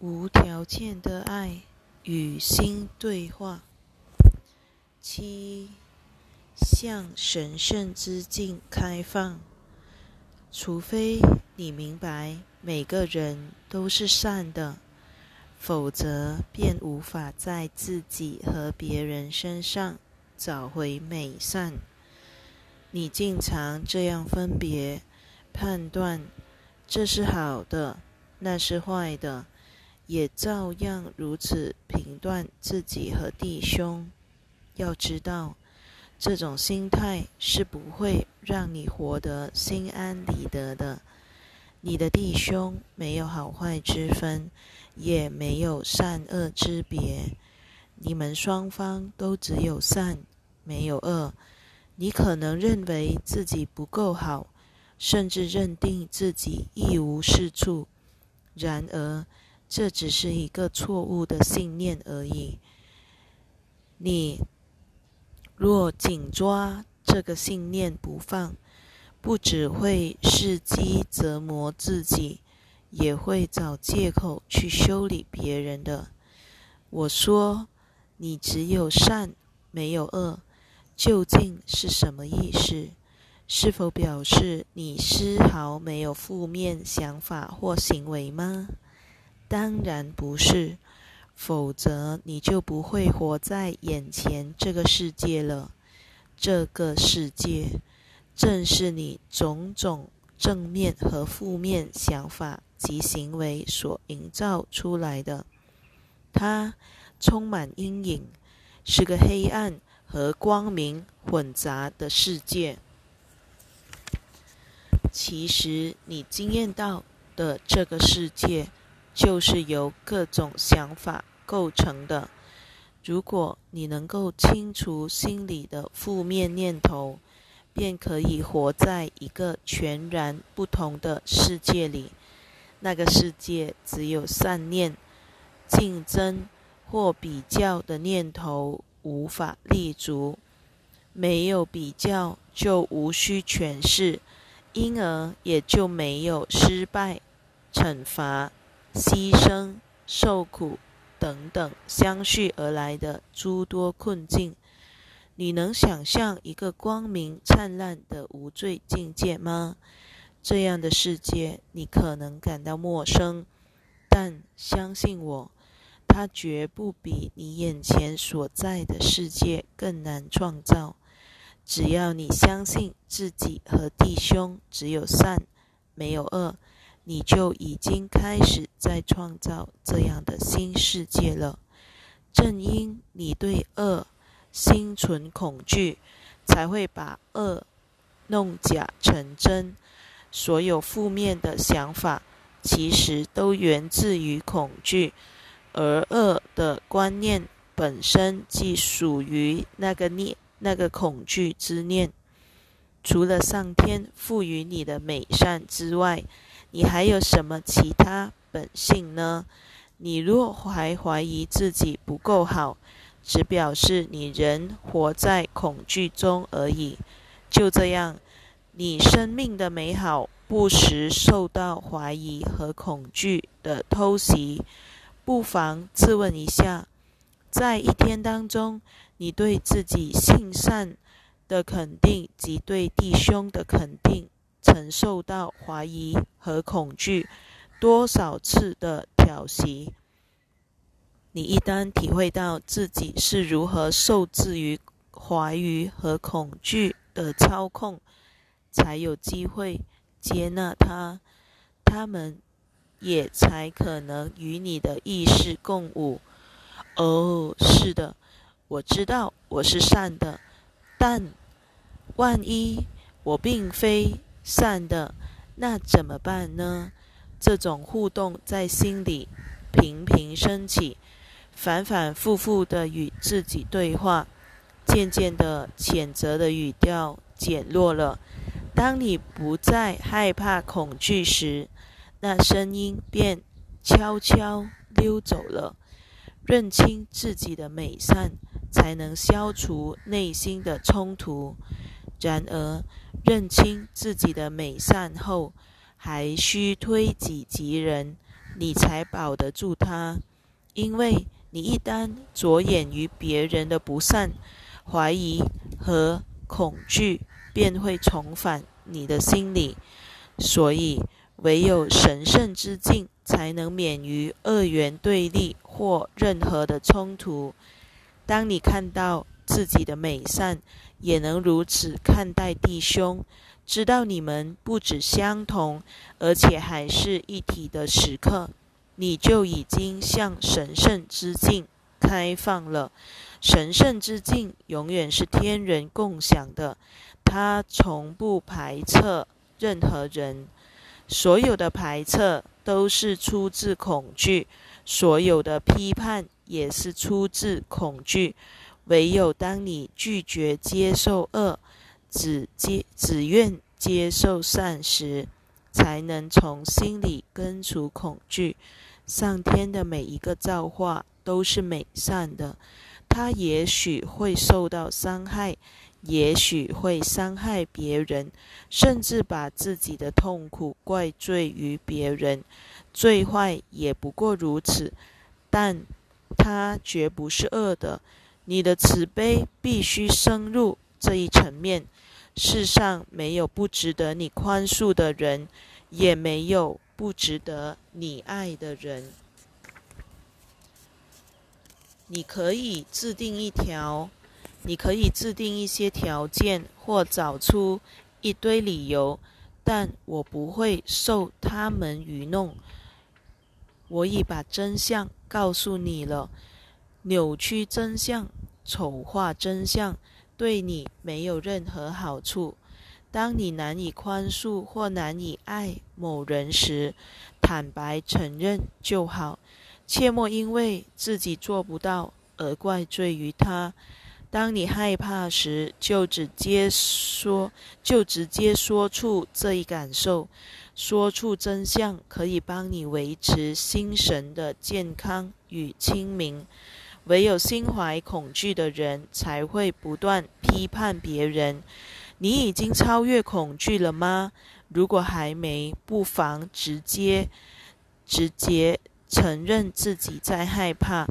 无条件的爱与心对话。七，向神圣之境开放。除非你明白每个人都是善的，否则便无法在自己和别人身上找回美善。你经常这样分别判断，这是好的，那是坏的。也照样如此评断自己和弟兄。要知道，这种心态是不会让你活得心安理得的。你的弟兄没有好坏之分，也没有善恶之别。你们双方都只有善，没有恶。你可能认为自己不够好，甚至认定自己一无是处。然而，这只是一个错误的信念而已。你若紧抓这个信念不放，不只会伺机折磨自己，也会找借口去修理别人的。我说，你只有善，没有恶，究竟是什么意思？是否表示你丝毫没有负面想法或行为吗？当然不是，否则你就不会活在眼前这个世界了。这个世界正是你种种正面和负面想法及行为所营造出来的。它充满阴影，是个黑暗和光明混杂的世界。其实，你经验到的这个世界。就是由各种想法构成的。如果你能够清除心里的负面念头，便可以活在一个全然不同的世界里。那个世界只有善念、竞争或比较的念头无法立足。没有比较，就无需诠释，因而也就没有失败、惩罚。牺牲、受苦等等相续而来的诸多困境，你能想象一个光明灿烂的无罪境界吗？这样的世界，你可能感到陌生，但相信我，它绝不比你眼前所在的世界更难创造。只要你相信自己和弟兄只有善，没有恶。你就已经开始在创造这样的新世界了。正因你对恶心存恐惧，才会把恶弄假成真。所有负面的想法，其实都源自于恐惧，而恶的观念本身即属于那个念、那个恐惧之念。除了上天赋予你的美善之外，你还有什么其他本性呢？你若还怀疑自己不够好，只表示你仍活在恐惧中而已。就这样，你生命的美好不时受到怀疑和恐惧的偷袭。不妨自问一下，在一天当中，你对自己性善的肯定及对弟兄的肯定。曾受到怀疑和恐惧多少次的挑袭？你一旦体会到自己是如何受制于怀疑和恐惧的操控，才有机会接纳他，他们也才可能与你的意识共舞。哦，是的，我知道我是善的，但万一我并非……善的，那怎么办呢？这种互动在心里频频升起，反反复复的与自己对话，渐渐的谴责的语调减弱了。当你不再害怕恐惧时，那声音便悄悄溜走了。认清自己的美善，才能消除内心的冲突。然而，认清自己的美善后，还需推己及人，你才保得住他。因为你一旦着眼于别人的不善，怀疑和恐惧便会重返你的心里。所以，唯有神圣之境，才能免于二元对立或任何的冲突。当你看到自己的美善，也能如此看待弟兄，知道你们不止相同，而且还是一体的时刻。你就已经向神圣之境开放了。神圣之境永远是天人共享的，它从不排斥任何人。所有的排斥都是出自恐惧，所有的批判也是出自恐惧。唯有当你拒绝接受恶，只接只愿接受善时，才能从心里根除恐惧。上天的每一个造化都是美善的，他也许会受到伤害，也许会伤害别人，甚至把自己的痛苦怪罪于别人，最坏也不过如此。但他绝不是恶的。你的慈悲必须深入这一层面。世上没有不值得你宽恕的人，也没有。不值得你爱的人，你可以制定一条，你可以制定一些条件，或找出一堆理由，但我不会受他们愚弄。我已把真相告诉你了，扭曲真相、丑化真相，对你没有任何好处。当你难以宽恕或难以爱某人时，坦白承认就好，切莫因为自己做不到而怪罪于他。当你害怕时，就直接说，就直接说出这一感受，说出真相，可以帮你维持心神的健康与清明。唯有心怀恐惧的人，才会不断批判别人。你已经超越恐惧了吗？如果还没，不妨直接、直接承认自己在害怕。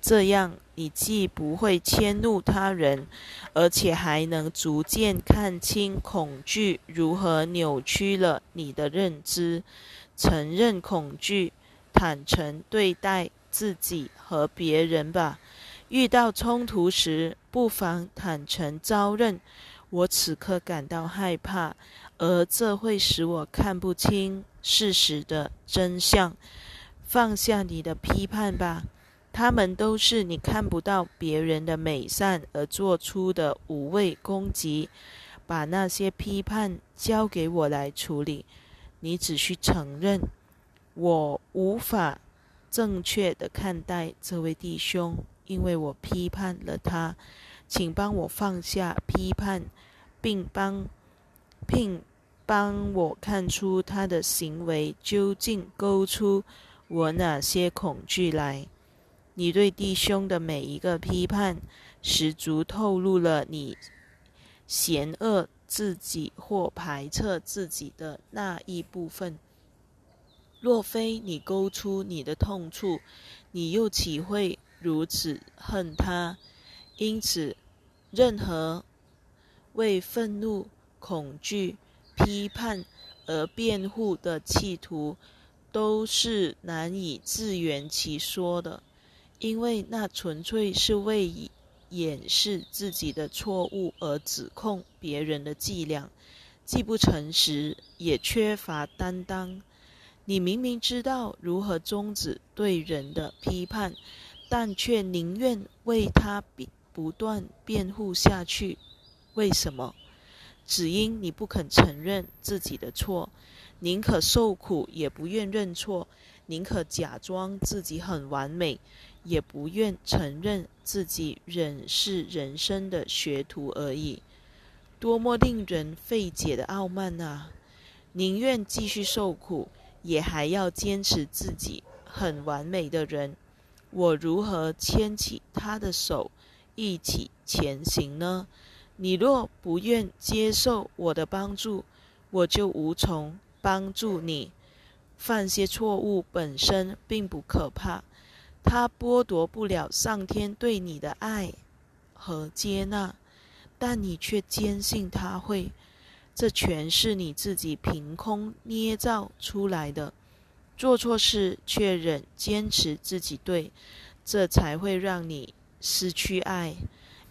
这样，你既不会迁怒他人，而且还能逐渐看清恐惧如何扭曲了你的认知。承认恐惧，坦诚对待自己和别人吧。遇到冲突时，不妨坦诚招认。我此刻感到害怕，而这会使我看不清事实的真相。放下你的批判吧，他们都是你看不到别人的美善而做出的无谓攻击。把那些批判交给我来处理。你只需承认，我无法正确的看待这位弟兄，因为我批判了他。请帮我放下批判，并帮并帮我看出他的行为究竟勾出我哪些恐惧来。你对弟兄的每一个批判，十足透露了你嫌恶自己或排斥自己的那一部分。若非你勾出你的痛处，你又岂会如此恨他？因此，任何为愤怒、恐惧、批判而辩护的企图，都是难以自圆其说的，因为那纯粹是为掩饰自己的错误而指控别人的伎俩，既不诚实，也缺乏担当。你明明知道如何终止对人的批判，但却宁愿为他。不断辩护下去，为什么？只因你不肯承认自己的错，宁可受苦也不愿认错，宁可假装自己很完美，也不愿承认自己仍是人生的学徒而已。多么令人费解的傲慢啊！宁愿继续受苦，也还要坚持自己很完美的人。我如何牵起他的手？一起前行呢？你若不愿接受我的帮助，我就无从帮助你。犯些错误本身并不可怕，它剥夺不了上天对你的爱和接纳，但你却坚信他会。这全是你自己凭空捏造出来的。做错事却仍坚持自己对，这才会让你失去爱，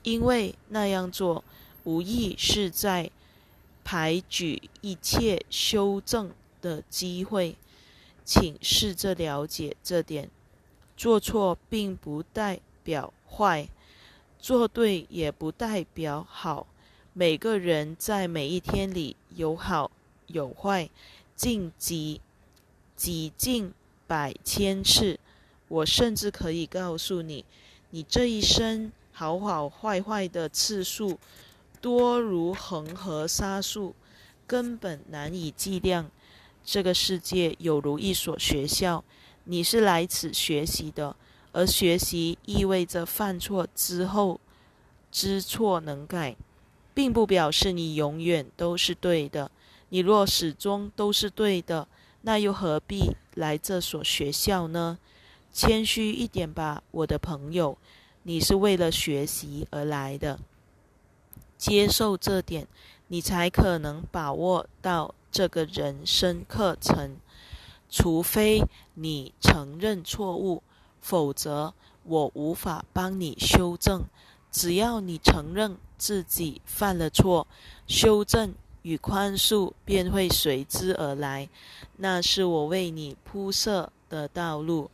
因为那样做无疑是在排举一切修正的机会。请试着了解这点：做错并不代表坏，做对也不代表好。每个人在每一天里有好有坏，尽几几近百千次。我甚至可以告诉你，你这一生好好坏坏的次数多如恒河沙数，根本难以计量。这个世界有如一所学校，你是来此学习的，而学习意味着犯错之后知错能改。并不表示你永远都是对的。你若始终都是对的，那又何必来这所学校呢？谦虚一点吧，我的朋友。你是为了学习而来的，接受这点，你才可能把握到这个人生课程。除非你承认错误，否则我无法帮你修正。只要你承认。自己犯了错，修正与宽恕便会随之而来。那是我为你铺设的道路，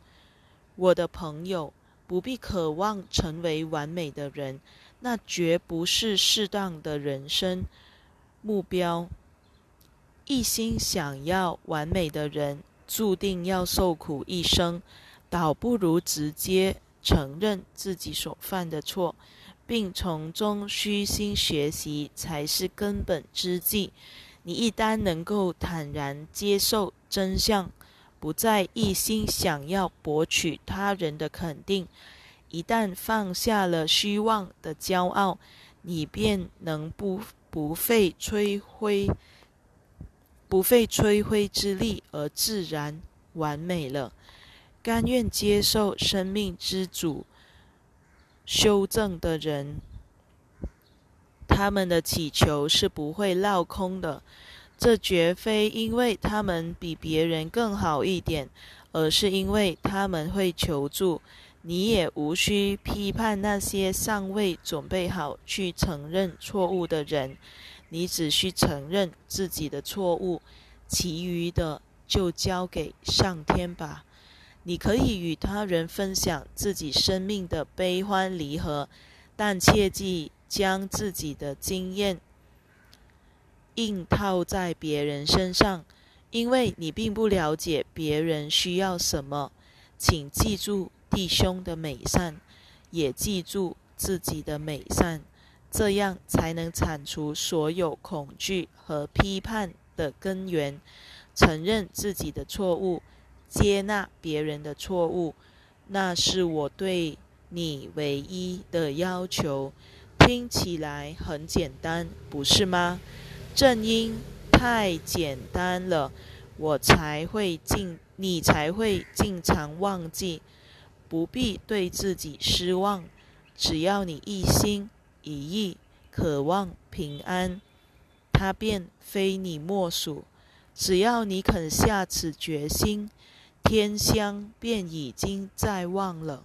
我的朋友，不必渴望成为完美的人，那绝不是适当的人生目标。一心想要完美的人，注定要受苦一生，倒不如直接承认自己所犯的错。并从中虚心学习，才是根本之计。你一旦能够坦然接受真相，不再一心想要博取他人的肯定，一旦放下了虚妄的骄傲，你便能不不费吹灰不费吹灰之力而自然完美了。甘愿接受生命之主。修正的人，他们的祈求是不会落空的。这绝非因为他们比别人更好一点，而是因为他们会求助。你也无需批判那些尚未准备好去承认错误的人，你只需承认自己的错误，其余的就交给上天吧。你可以与他人分享自己生命的悲欢离合，但切记将自己的经验硬套在别人身上，因为你并不了解别人需要什么。请记住弟兄的美善，也记住自己的美善，这样才能铲除所有恐惧和批判的根源，承认自己的错误。接纳别人的错误，那是我对你唯一的要求。听起来很简单，不是吗？正因太简单了，我才会经你才会经常忘记。不必对自己失望，只要你一心一意渴望平安，他便非你莫属。只要你肯下此决心。天香便已经在望了。